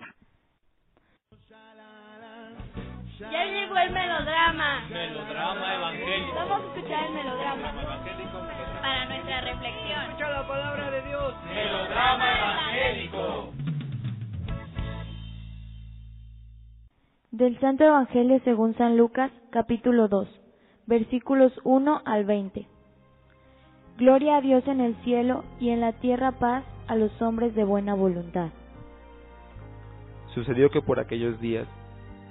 Speaker 13: Ya llegó el melodrama.
Speaker 14: Melodrama evangélico.
Speaker 13: Vamos a escuchar el melodrama para nuestra reflexión.
Speaker 14: Escucha la palabra de Dios.
Speaker 13: Melodrama evangélico.
Speaker 15: Del Santo Evangelio según San Lucas, capítulo 2, versículos 1 al 20. Gloria a Dios en el cielo y en la tierra paz a los hombres de buena voluntad.
Speaker 16: Sucedió que por aquellos días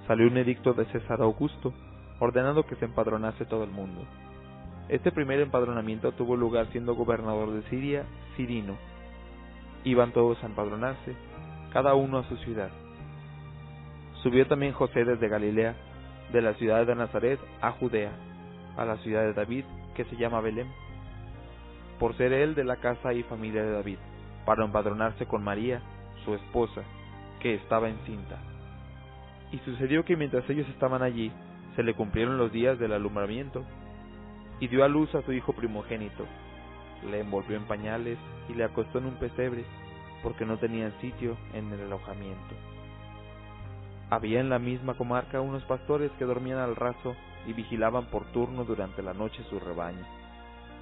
Speaker 16: salió un edicto de César Augusto, ordenando que se empadronase todo el mundo. Este primer empadronamiento tuvo lugar siendo gobernador de Siria, Cirino. Iban todos a empadronarse, cada uno a su ciudad. Subió también José desde Galilea, de la ciudad de Nazaret a Judea, a la ciudad de David, que se llama Belén, por ser él de la casa y familia de David, para empadronarse con María, su esposa, que estaba encinta. Y sucedió que mientras ellos estaban allí, se le cumplieron los días del alumbramiento, y dio a luz a su hijo primogénito. Le envolvió en pañales y le acostó en un pesebre, porque no tenían sitio en el alojamiento. Había en la misma comarca unos pastores que dormían al raso y vigilaban por turno durante la noche su rebaño.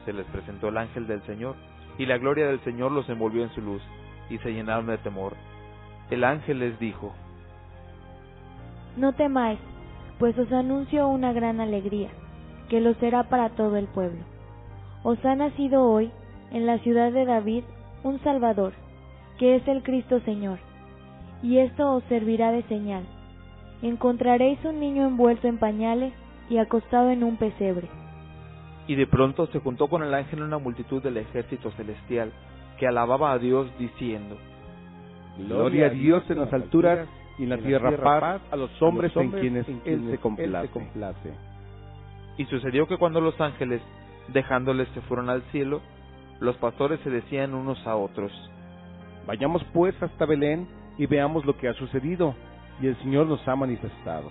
Speaker 16: Se les presentó el ángel del Señor, y la gloria del Señor los envolvió en su luz, y se llenaron de temor. El ángel les dijo,
Speaker 15: No temáis, pues os anuncio una gran alegría que lo será para todo el pueblo. Os ha nacido hoy, en la ciudad de David, un Salvador, que es el Cristo Señor. Y esto os servirá de señal. Encontraréis un niño envuelto en pañales y acostado en un pesebre.
Speaker 16: Y de pronto se juntó con el ángel una multitud del ejército celestial, que alababa a Dios diciendo,
Speaker 17: Gloria a Dios en las alturas y en la tierra paz a los hombres en quienes Él se complace.
Speaker 16: Y sucedió que cuando los ángeles, dejándoles, se fueron al cielo, los pastores se decían unos a otros,
Speaker 17: Vayamos pues hasta Belén y veamos lo que ha sucedido, y el Señor nos ha manifestado.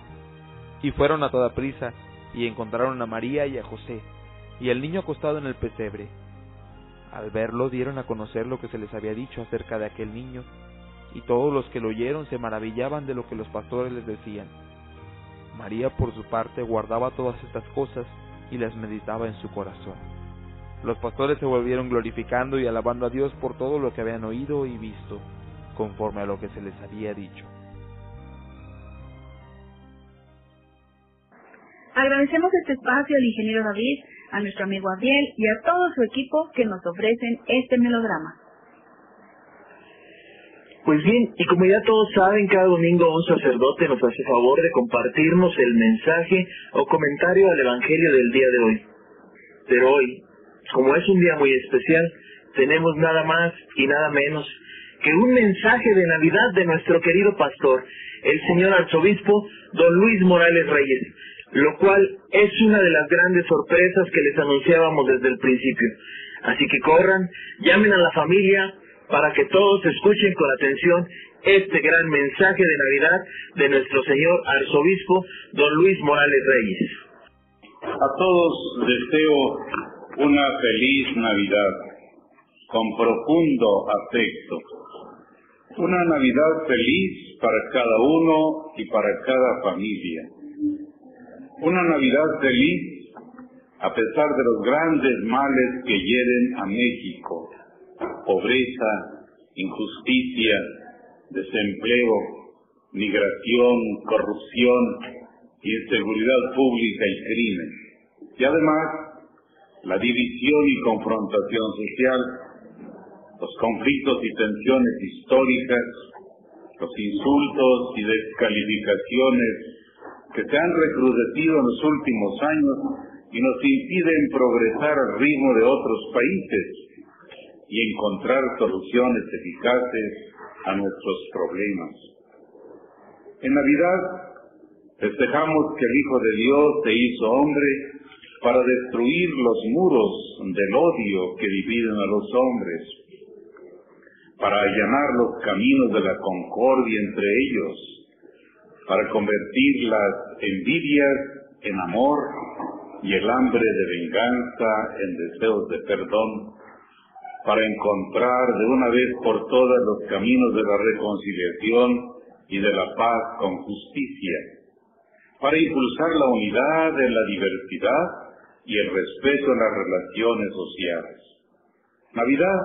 Speaker 16: Y fueron a toda prisa, y encontraron a María y a José, y el niño acostado en el pesebre. Al verlo dieron a conocer lo que se les había dicho acerca de aquel niño, y todos los que lo oyeron se maravillaban de lo que los pastores les decían. María por su parte guardaba todas estas cosas y las meditaba en su corazón. Los pastores se volvieron glorificando y alabando a Dios por todo lo que habían oído y visto, conforme a lo que se les había dicho.
Speaker 9: Agradecemos este espacio al ingeniero David, a nuestro amigo Adiel y a todo su equipo que nos ofrecen este melodrama.
Speaker 12: Pues bien, y como ya todos saben, cada domingo un sacerdote nos hace favor de compartirnos el mensaje o comentario al Evangelio del día de hoy. Pero hoy, como es un día muy especial, tenemos nada más y nada menos que un mensaje de Navidad de nuestro querido pastor, el señor arzobispo don Luis Morales Reyes, lo cual es una de las grandes sorpresas que les anunciábamos desde el principio. Así que corran, llamen a la familia, para que todos escuchen con atención este gran mensaje de Navidad de nuestro señor arzobispo don Luis Morales Reyes.
Speaker 18: A todos deseo una feliz Navidad con profundo afecto. Una Navidad feliz para cada uno y para cada familia. Una Navidad feliz a pesar de los grandes males que hieren a México. Pobreza, injusticia, desempleo, migración, corrupción, inseguridad pública y crimen. Y además, la división y confrontación social, los conflictos y tensiones históricas, los insultos y descalificaciones que se han recrudecido en los últimos años y nos impiden progresar al ritmo de otros países y encontrar soluciones eficaces a nuestros problemas. En Navidad festejamos que el Hijo de Dios se hizo hombre para destruir los muros del odio que dividen a los hombres, para allanar los caminos de la concordia entre ellos, para convertir las envidias en amor y el hambre de venganza en deseos de perdón, para encontrar de una vez por todas los caminos de la reconciliación y de la paz con justicia, para impulsar la unidad en la diversidad y el respeto en las relaciones sociales. Navidad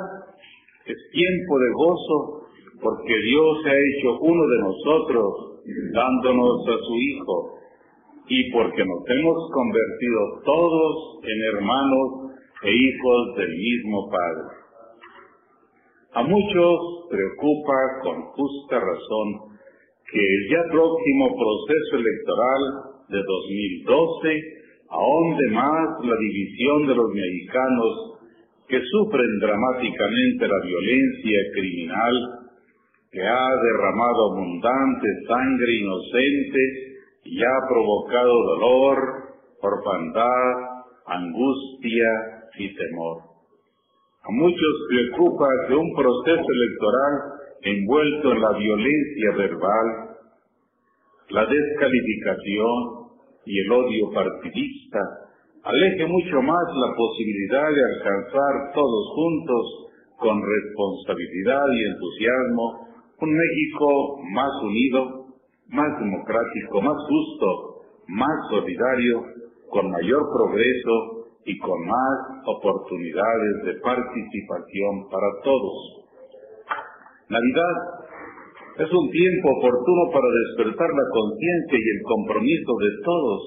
Speaker 18: es tiempo de gozo porque Dios se ha hecho uno de nosotros dándonos a su Hijo y porque nos hemos convertido todos en hermanos e hijos del mismo Padre. A muchos preocupa con justa razón que el ya próximo proceso electoral de 2012 ahonde más la división de los mexicanos que sufren dramáticamente la violencia criminal que ha derramado abundante sangre inocente y ha provocado dolor, orfandad, angustia y temor. A muchos preocupa que un proceso electoral envuelto en la violencia verbal, la descalificación y el odio partidista aleje mucho más la posibilidad de alcanzar todos juntos, con responsabilidad y entusiasmo, un México más unido, más democrático, más justo, más solidario, con mayor progreso y con más oportunidades de participación para todos. Navidad es un tiempo oportuno para despertar la conciencia y el compromiso de todos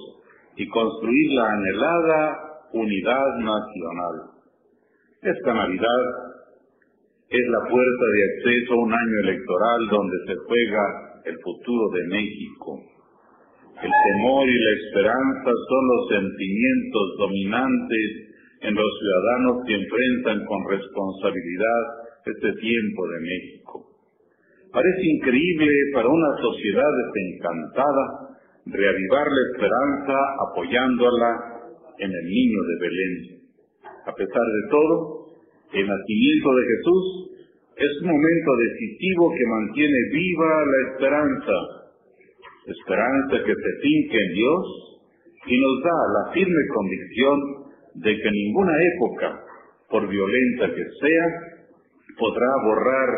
Speaker 18: y construir la anhelada unidad nacional. Esta Navidad es la puerta de acceso a un año electoral donde se juega el futuro de México. El temor y la esperanza son los sentimientos dominantes en los ciudadanos que enfrentan con responsabilidad este tiempo de México. Parece increíble para una sociedad desencantada reavivar la esperanza apoyándola en el niño de Belén. A pesar de todo, el nacimiento de Jesús es un momento decisivo que mantiene viva la esperanza, esperanza que se finca en Dios y nos da la firme convicción de que ninguna época, por violenta que sea, podrá borrar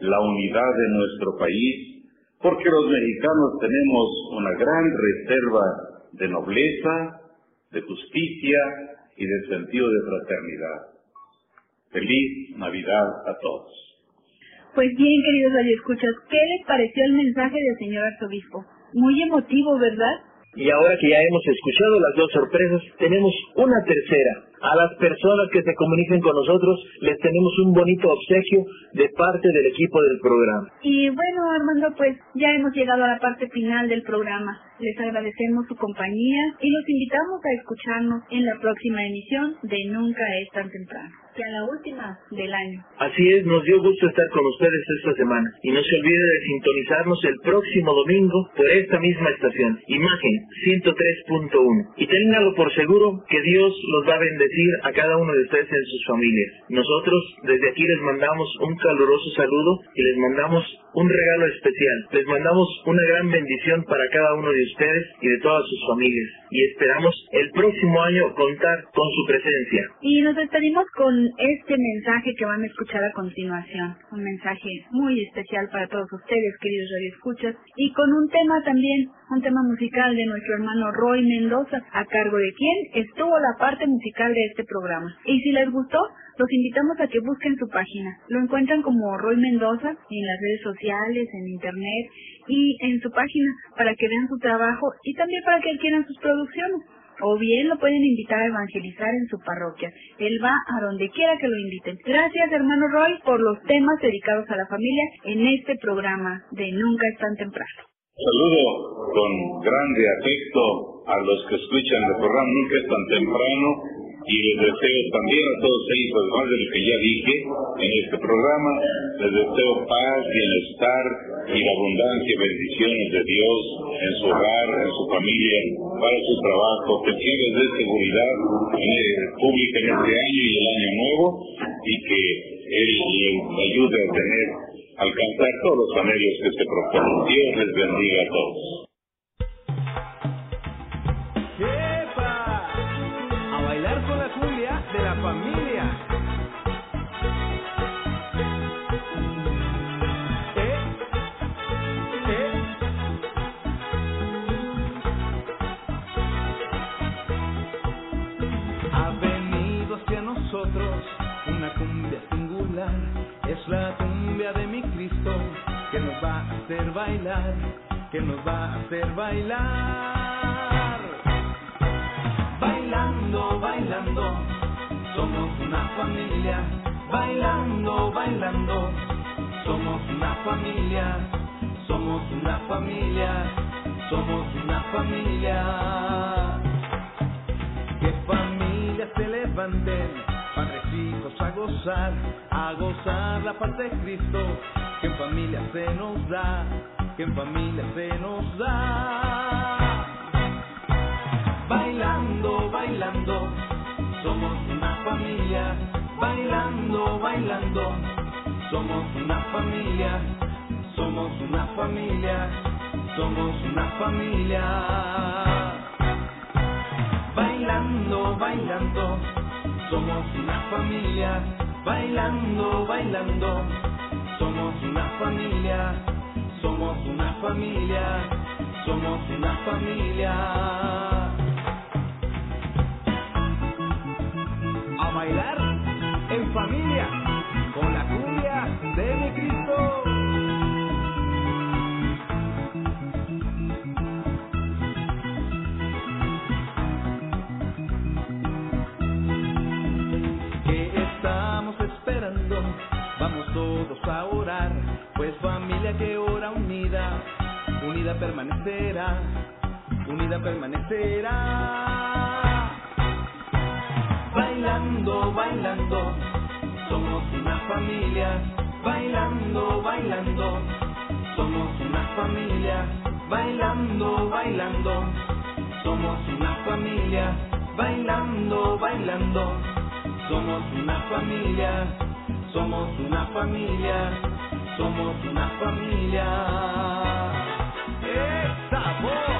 Speaker 18: la unidad de nuestro país, porque los mexicanos tenemos una gran reserva de nobleza, de justicia y de sentido de fraternidad. Feliz Navidad a todos.
Speaker 9: Pues bien, queridos radioescuchas, ¿qué les pareció el mensaje del señor arzobispo? Muy emotivo, ¿verdad?
Speaker 12: Y ahora que ya hemos escuchado las dos sorpresas, tenemos una tercera. A las personas que se comuniquen con nosotros les tenemos un bonito obsequio de parte del equipo del programa.
Speaker 9: Y bueno, Armando, pues ya hemos llegado a la parte final del programa. Les agradecemos su compañía y los invitamos a escucharnos en la próxima emisión de Nunca es tan temprano, ya la última del año.
Speaker 12: Así es, nos dio gusto estar con ustedes esta semana. Y no se olvide de sintonizarnos el próximo domingo por esta misma estación, Imagen 103.1. Y ténganlo por seguro que Dios los va a bendecir bendecir a cada uno de ustedes en sus familias. Nosotros desde aquí les mandamos un caluroso saludo y les mandamos un regalo especial. Les mandamos una gran bendición para cada uno de ustedes y de todas sus familias. Y esperamos el próximo año contar con su presencia.
Speaker 9: Y nos despedimos con este mensaje que van a escuchar a continuación. Un mensaje muy especial para todos ustedes, queridos radioescuchas. Y con un tema también, un tema musical de nuestro hermano Roy Mendoza, a cargo de quien estuvo la parte musical este programa. Y si les gustó, los invitamos a que busquen su página. Lo encuentran como Roy Mendoza en las redes sociales, en internet y en su página para que vean su trabajo y también para que adquieran sus producciones. O bien lo pueden invitar a evangelizar en su parroquia. Él va a donde quiera que lo inviten. Gracias, hermano Roy, por los temas dedicados a la familia en este programa de Nunca es tan temprano.
Speaker 18: Saludo con grande afecto a los que escuchan el programa Nunca es tan temprano y les deseo también a todos ellos, además de lo que ya dije en este programa, les deseo paz, bienestar y la abundancia y bendiciones de Dios en su hogar, en su familia, para su trabajo, que les dé seguridad pública en este año y el año nuevo y que Él les ayude a tener, alcanzar todos los anhelos que se proponen. Dios les bendiga a todos.
Speaker 19: Familia. Ha venido hacia nosotros una cumbia singular. Es la cumbia de mi Cristo que nos va a hacer bailar, que nos va a hacer bailar. Bailando, bailando, somos una familia. Bailando, bailando, somos una familia. Somos una familia, somos una familia. Que familias se levanten, padres hijos a gozar, a gozar la paz de Cristo, que en familia se nos da, que en familia se nos da. Bailando, bailando, somos una familia, bailando, bailando, somos una familia, somos una familia, somos una familia. Bailando, bailando, somos una familia, bailando, bailando, somos una familia, somos una familia, somos una familia. Bailar en familia, con la cumbia de mi Cristo. ¿Qué estamos esperando? Vamos todos a orar, pues familia que ora unida, unida permanecerá, unida permanecerá bailando, bailando. Somos una familia, bailando, bailando. Somos una familia, bailando, bailando. Somos una familia, bailando, bailando. Somos una familia, somos una familia, somos una familia. ¡Estamos!